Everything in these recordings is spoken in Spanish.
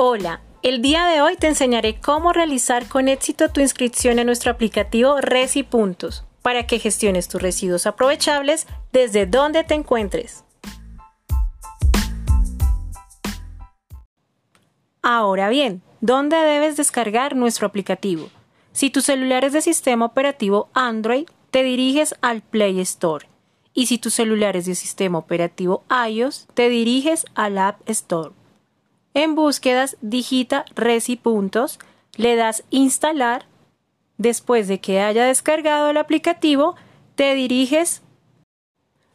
Hola, el día de hoy te enseñaré cómo realizar con éxito tu inscripción en nuestro aplicativo Resi Puntos para que gestiones tus residuos aprovechables desde donde te encuentres. Ahora bien, ¿dónde debes descargar nuestro aplicativo? Si tu celular es de sistema operativo Android, te diriges al Play Store. Y si tu celular es de sistema operativo iOS, te diriges al App Store. En búsquedas digita Resi Puntos, le das instalar. Después de que haya descargado el aplicativo, te diriges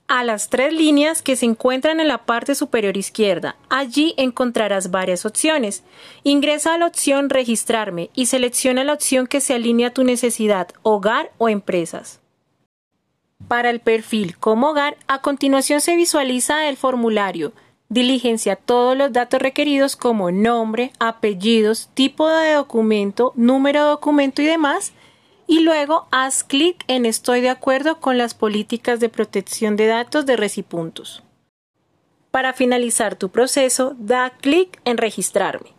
a las tres líneas que se encuentran en la parte superior izquierda. Allí encontrarás varias opciones. Ingresa a la opción Registrarme y selecciona la opción que se alinea a tu necesidad, hogar o empresas. Para el perfil como hogar, a continuación se visualiza el formulario diligencia todos los datos requeridos como nombre, apellidos, tipo de documento, número de documento y demás, y luego haz clic en Estoy de acuerdo con las políticas de protección de datos de Recipuntos. Para finalizar tu proceso, da clic en Registrarme.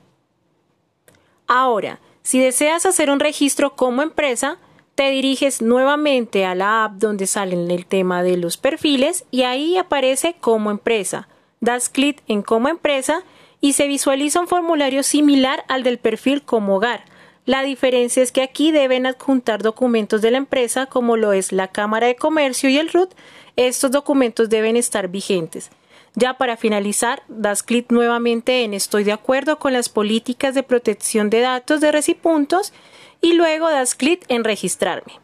Ahora, si deseas hacer un registro como empresa, te diriges nuevamente a la app donde salen el tema de los perfiles y ahí aparece como empresa das clic en como empresa y se visualiza un formulario similar al del perfil como hogar. La diferencia es que aquí deben adjuntar documentos de la empresa como lo es la Cámara de Comercio y el RUT. Estos documentos deben estar vigentes. Ya para finalizar, das clic nuevamente en Estoy de acuerdo con las políticas de protección de datos de Recipuntos y luego das clic en Registrarme.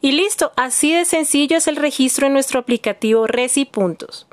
Y listo, así de sencillo es el registro en nuestro aplicativo Recipuntos.